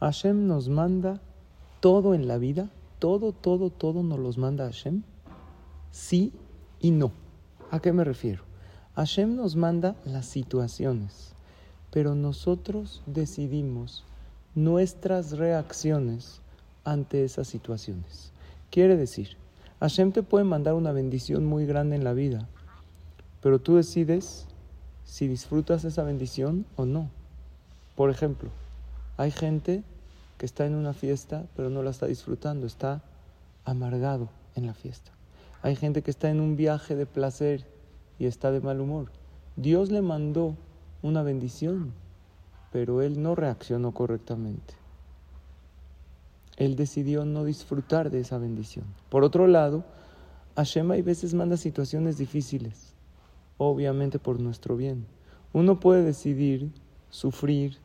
Hashem nos manda todo en la vida, todo, todo, todo nos los manda Hashem, sí y no. ¿A qué me refiero? Hashem nos manda las situaciones, pero nosotros decidimos nuestras reacciones ante esas situaciones. Quiere decir, Hashem te puede mandar una bendición muy grande en la vida, pero tú decides si disfrutas esa bendición o no. Por ejemplo, hay gente que está en una fiesta pero no la está disfrutando, está amargado en la fiesta. Hay gente que está en un viaje de placer y está de mal humor. Dios le mandó una bendición, pero él no reaccionó correctamente. Él decidió no disfrutar de esa bendición. Por otro lado, Hashem hay veces manda situaciones difíciles, obviamente por nuestro bien. Uno puede decidir sufrir,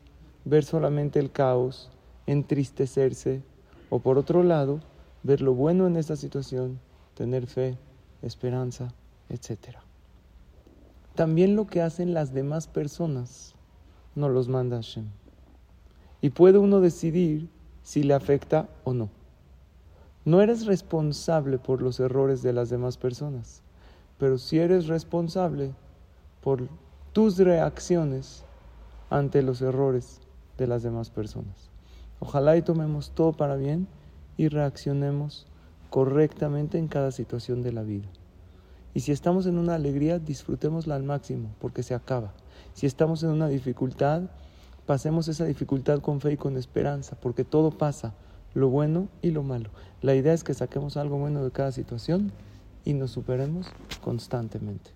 ver solamente el caos, entristecerse, o por otro lado, ver lo bueno en esta situación, tener fe, esperanza, etc. También lo que hacen las demás personas no los manda Hashem. Y puede uno decidir si le afecta o no. No eres responsable por los errores de las demás personas, pero sí eres responsable por tus reacciones ante los errores de las demás personas. Ojalá y tomemos todo para bien y reaccionemos correctamente en cada situación de la vida. Y si estamos en una alegría, disfrutémosla al máximo, porque se acaba. Si estamos en una dificultad, pasemos esa dificultad con fe y con esperanza, porque todo pasa, lo bueno y lo malo. La idea es que saquemos algo bueno de cada situación y nos superemos constantemente.